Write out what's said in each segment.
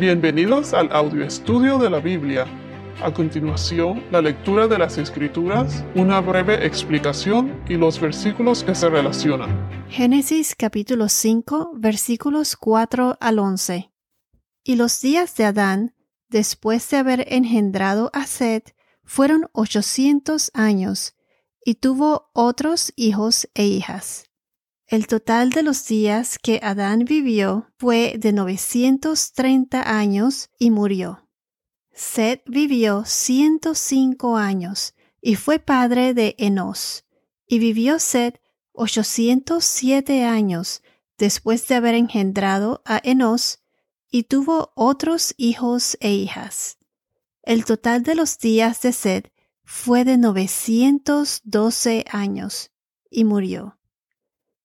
Bienvenidos al audio estudio de la Biblia. A continuación, la lectura de las Escrituras, una breve explicación y los versículos que se relacionan. Génesis capítulo 5 versículos 4 al 11. Y los días de Adán, después de haber engendrado a Seth, fueron ochocientos años, y tuvo otros hijos e hijas. El total de los días que Adán vivió fue de 930 años y murió. Seth vivió 105 años y fue padre de Enos. Y vivió Seth 807 años después de haber engendrado a Enos y tuvo otros hijos e hijas. El total de los días de Seth fue de 912 años y murió.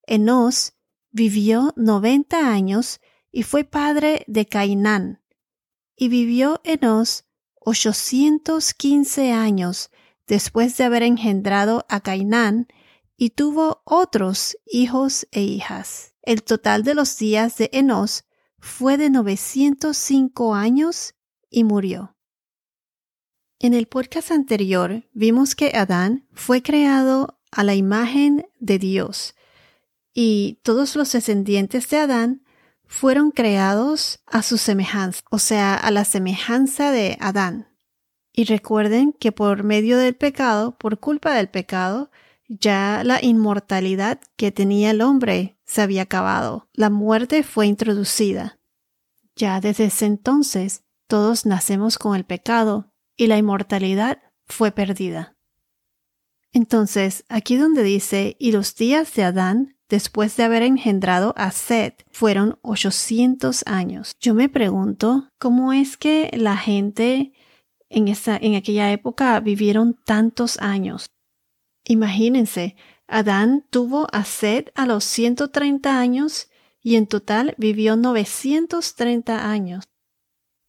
Enos vivió noventa años y fue padre de Cainán. Y vivió Enos ochocientos quince años después de haber engendrado a Cainán y tuvo otros hijos e hijas. El total de los días de Enos fue de novecientos cinco años y murió. En el podcast anterior vimos que Adán fue creado a la imagen de Dios y todos los descendientes de Adán fueron creados a su semejanza, o sea, a la semejanza de Adán. Y recuerden que por medio del pecado, por culpa del pecado, ya la inmortalidad que tenía el hombre se había acabado. La muerte fue introducida. Ya desde ese entonces, todos nacemos con el pecado y la inmortalidad fue perdida. Entonces, aquí donde dice, y los días de Adán después de haber engendrado a Seth fueron 800 años. Yo me pregunto cómo es que la gente en, esa, en aquella época vivieron tantos años. Imagínense, Adán tuvo a Seth a los 130 años y en total vivió 930 años.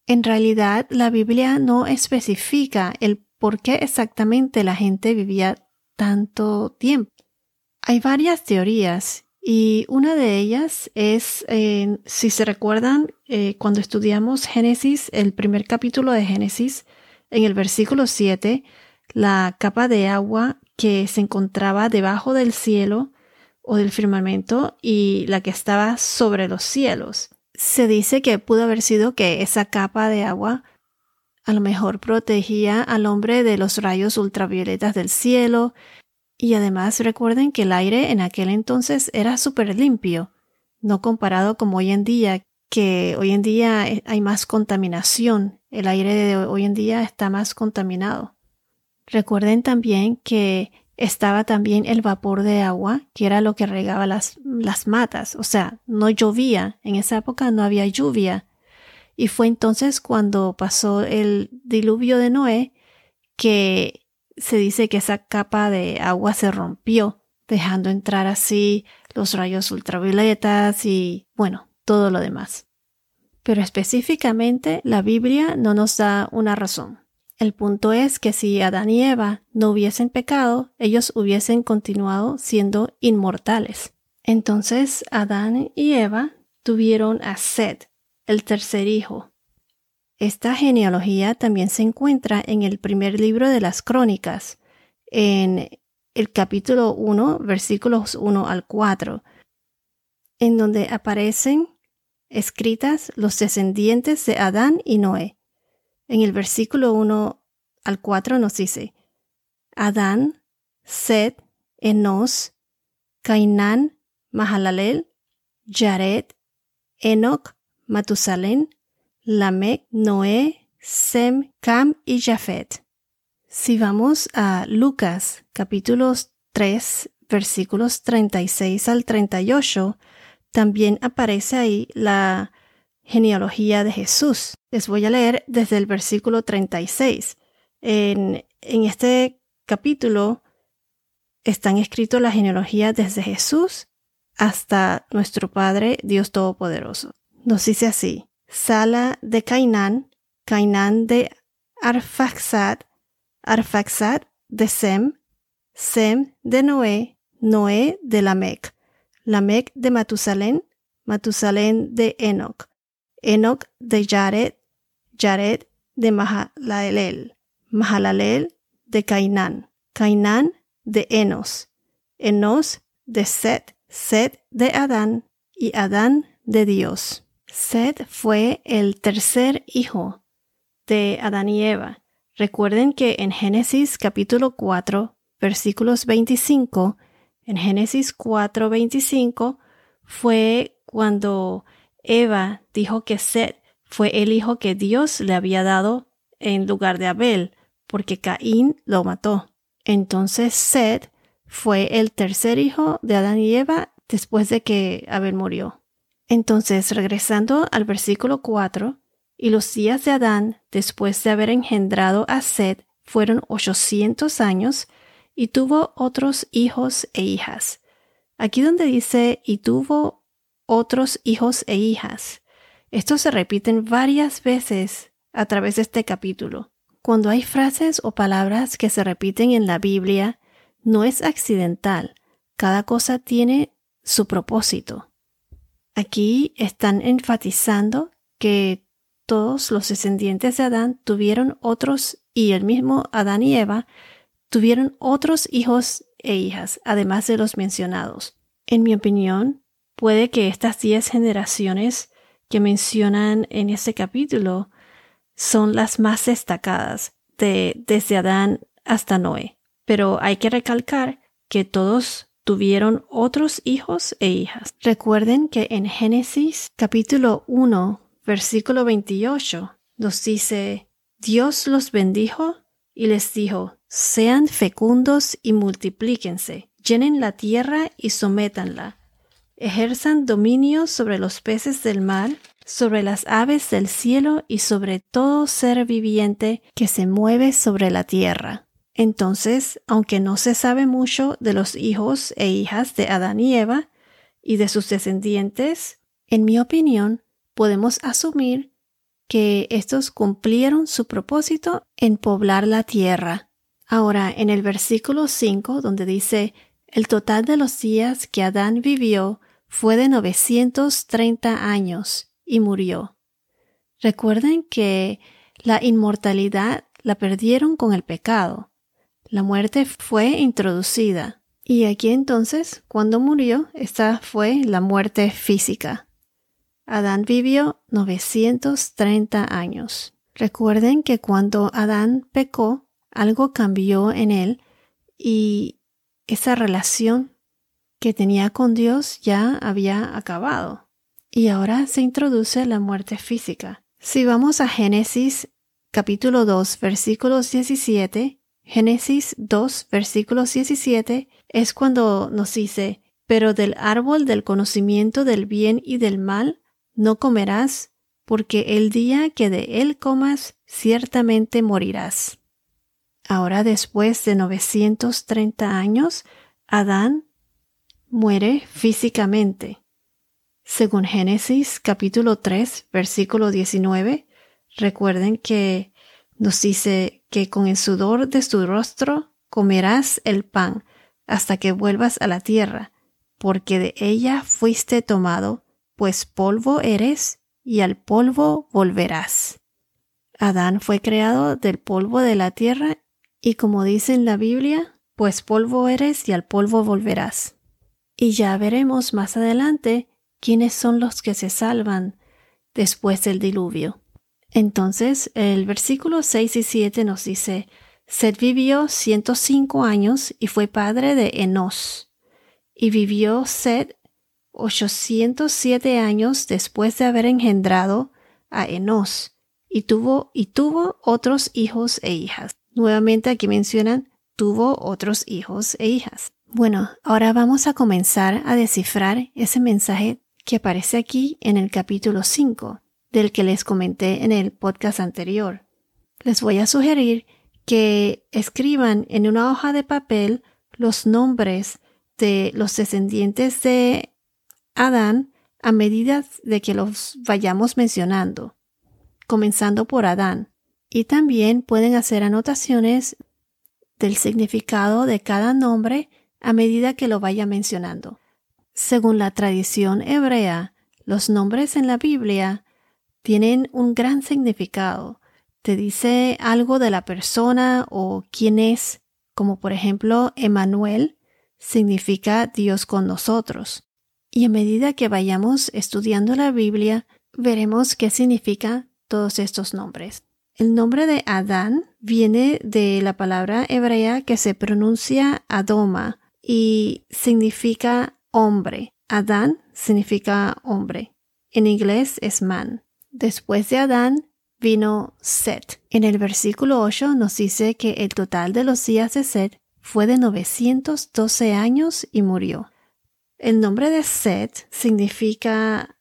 En realidad, la Biblia no especifica el por qué exactamente la gente vivía tanto tiempo. Hay varias teorías y una de ellas es, eh, si se recuerdan, eh, cuando estudiamos Génesis, el primer capítulo de Génesis, en el versículo 7, la capa de agua que se encontraba debajo del cielo o del firmamento y la que estaba sobre los cielos. Se dice que pudo haber sido que esa capa de agua a lo mejor protegía al hombre de los rayos ultravioletas del cielo y además recuerden que el aire en aquel entonces era súper limpio, no comparado como hoy en día, que hoy en día eh, hay más contaminación, el aire de hoy en día está más contaminado. Recuerden también que estaba también el vapor de agua, que era lo que regaba las, las matas, o sea, no llovía, en esa época no había lluvia. Y fue entonces cuando pasó el diluvio de Noé que se dice que esa capa de agua se rompió, dejando entrar así los rayos ultravioletas y, bueno, todo lo demás. Pero específicamente la Biblia no nos da una razón. El punto es que si Adán y Eva no hubiesen pecado, ellos hubiesen continuado siendo inmortales. Entonces Adán y Eva tuvieron a Seth, el tercer hijo, esta genealogía también se encuentra en el primer libro de las crónicas, en el capítulo 1, versículos 1 al 4, en donde aparecen escritas los descendientes de Adán y Noé. En el versículo 1 al 4 nos dice, Adán, Seth, Enos, Cainán, Mahalalel, Jared, Enoch, Matusalén, Lamec, Noé, Sem, Cam y Jafet. Si vamos a Lucas capítulos 3 versículos 36 al 38, también aparece ahí la genealogía de Jesús. Les voy a leer desde el versículo 36. En, en este capítulo están escritos la genealogía desde Jesús hasta nuestro Padre Dios Todopoderoso. Nos dice así. Sala de Cainán, Cainán de Arfaxad, Arfaxad de Sem, Sem de Noé, Noé de Lamec, Lamec de Matusalén, Matusalén de Enoch, Enoch de Jared, Jared de Mahalalel, Mahalalel de Cainán, Cainán de Enos, Enos de Set, Set de Adán y Adán de Dios. Set fue el tercer hijo de Adán y Eva. Recuerden que en Génesis capítulo 4, versículos 25, en Génesis 4, 25, fue cuando Eva dijo que Set fue el hijo que Dios le había dado en lugar de Abel, porque Caín lo mató. Entonces Set fue el tercer hijo de Adán y Eva después de que Abel murió. Entonces, regresando al versículo 4, y los días de Adán, después de haber engendrado a Set, fueron ochocientos años, y tuvo otros hijos e hijas. Aquí donde dice y tuvo otros hijos e hijas, estos se repiten varias veces a través de este capítulo. Cuando hay frases o palabras que se repiten en la Biblia, no es accidental. Cada cosa tiene su propósito. Aquí están enfatizando que todos los descendientes de Adán tuvieron otros y el mismo Adán y Eva tuvieron otros hijos e hijas, además de los mencionados. En mi opinión, puede que estas diez generaciones que mencionan en este capítulo son las más destacadas de, desde Adán hasta Noé. Pero hay que recalcar que todos tuvieron otros hijos e hijas. Recuerden que en Génesis capítulo 1, versículo 28, nos dice, Dios los bendijo y les dijo, sean fecundos y multiplíquense, llenen la tierra y sométanla, ejerzan dominio sobre los peces del mar, sobre las aves del cielo y sobre todo ser viviente que se mueve sobre la tierra. Entonces, aunque no se sabe mucho de los hijos e hijas de Adán y Eva y de sus descendientes, en mi opinión, podemos asumir que estos cumplieron su propósito en poblar la tierra. Ahora, en el versículo 5, donde dice, el total de los días que Adán vivió fue de 930 años y murió. Recuerden que la inmortalidad la perdieron con el pecado. La muerte fue introducida. Y aquí entonces, cuando murió, esta fue la muerte física. Adán vivió 930 años. Recuerden que cuando Adán pecó, algo cambió en él y esa relación que tenía con Dios ya había acabado. Y ahora se introduce la muerte física. Si vamos a Génesis capítulo 2 versículos 17, Génesis 2, versículos 17 es cuando nos dice, pero del árbol del conocimiento del bien y del mal no comerás, porque el día que de él comas, ciertamente morirás. Ahora después de 930 años, Adán muere físicamente. Según Génesis capítulo 3, versículo 19, recuerden que nos dice que con el sudor de tu rostro comerás el pan hasta que vuelvas a la tierra, porque de ella fuiste tomado, pues polvo eres y al polvo volverás. Adán fue creado del polvo de la tierra y como dice en la Biblia, pues polvo eres y al polvo volverás. Y ya veremos más adelante quiénes son los que se salvan después del diluvio. Entonces, el versículo 6 y 7 nos dice, Sed vivió 105 años y fue padre de Enos. Y vivió Sed 807 años después de haber engendrado a Enos. Y tuvo, y tuvo otros hijos e hijas. Nuevamente aquí mencionan, tuvo otros hijos e hijas. Bueno, ahora vamos a comenzar a descifrar ese mensaje que aparece aquí en el capítulo 5 del que les comenté en el podcast anterior. Les voy a sugerir que escriban en una hoja de papel los nombres de los descendientes de Adán a medida de que los vayamos mencionando, comenzando por Adán. Y también pueden hacer anotaciones del significado de cada nombre a medida que lo vaya mencionando. Según la tradición hebrea, los nombres en la Biblia tienen un gran significado. Te dice algo de la persona o quién es, como por ejemplo, Emanuel significa Dios con nosotros. Y a medida que vayamos estudiando la Biblia, veremos qué significa todos estos nombres. El nombre de Adán viene de la palabra hebrea que se pronuncia Adoma y significa hombre. Adán significa hombre. En inglés es man. Después de Adán vino Set. En el versículo 8 nos dice que el total de los días de Set fue de 912 años y murió. El nombre de Set significa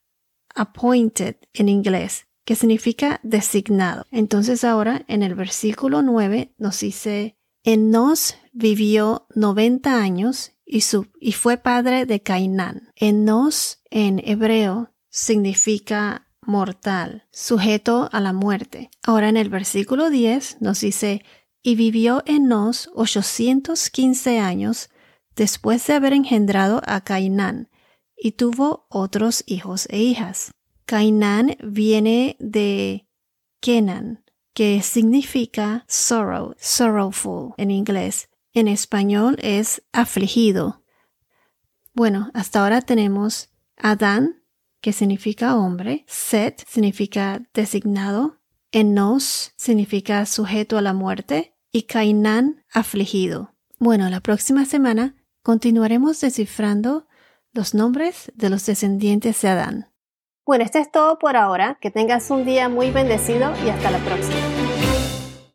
appointed en inglés, que significa designado. Entonces ahora en el versículo 9 nos dice, Enos vivió 90 años y, y fue padre de Cainán. Enos en hebreo significa mortal, sujeto a la muerte. Ahora en el versículo 10 nos dice, y vivió Enos 815 años después de haber engendrado a Cainán, y tuvo otros hijos e hijas. Cainán viene de Kenan, que significa sorrow, sorrowful en inglés. En español es afligido. Bueno, hasta ahora tenemos Adán, que significa hombre, Set significa designado, Enos significa sujeto a la muerte y Cainán afligido. Bueno, la próxima semana continuaremos descifrando los nombres de los descendientes de Adán. Bueno, esto es todo por ahora. Que tengas un día muy bendecido y hasta la próxima.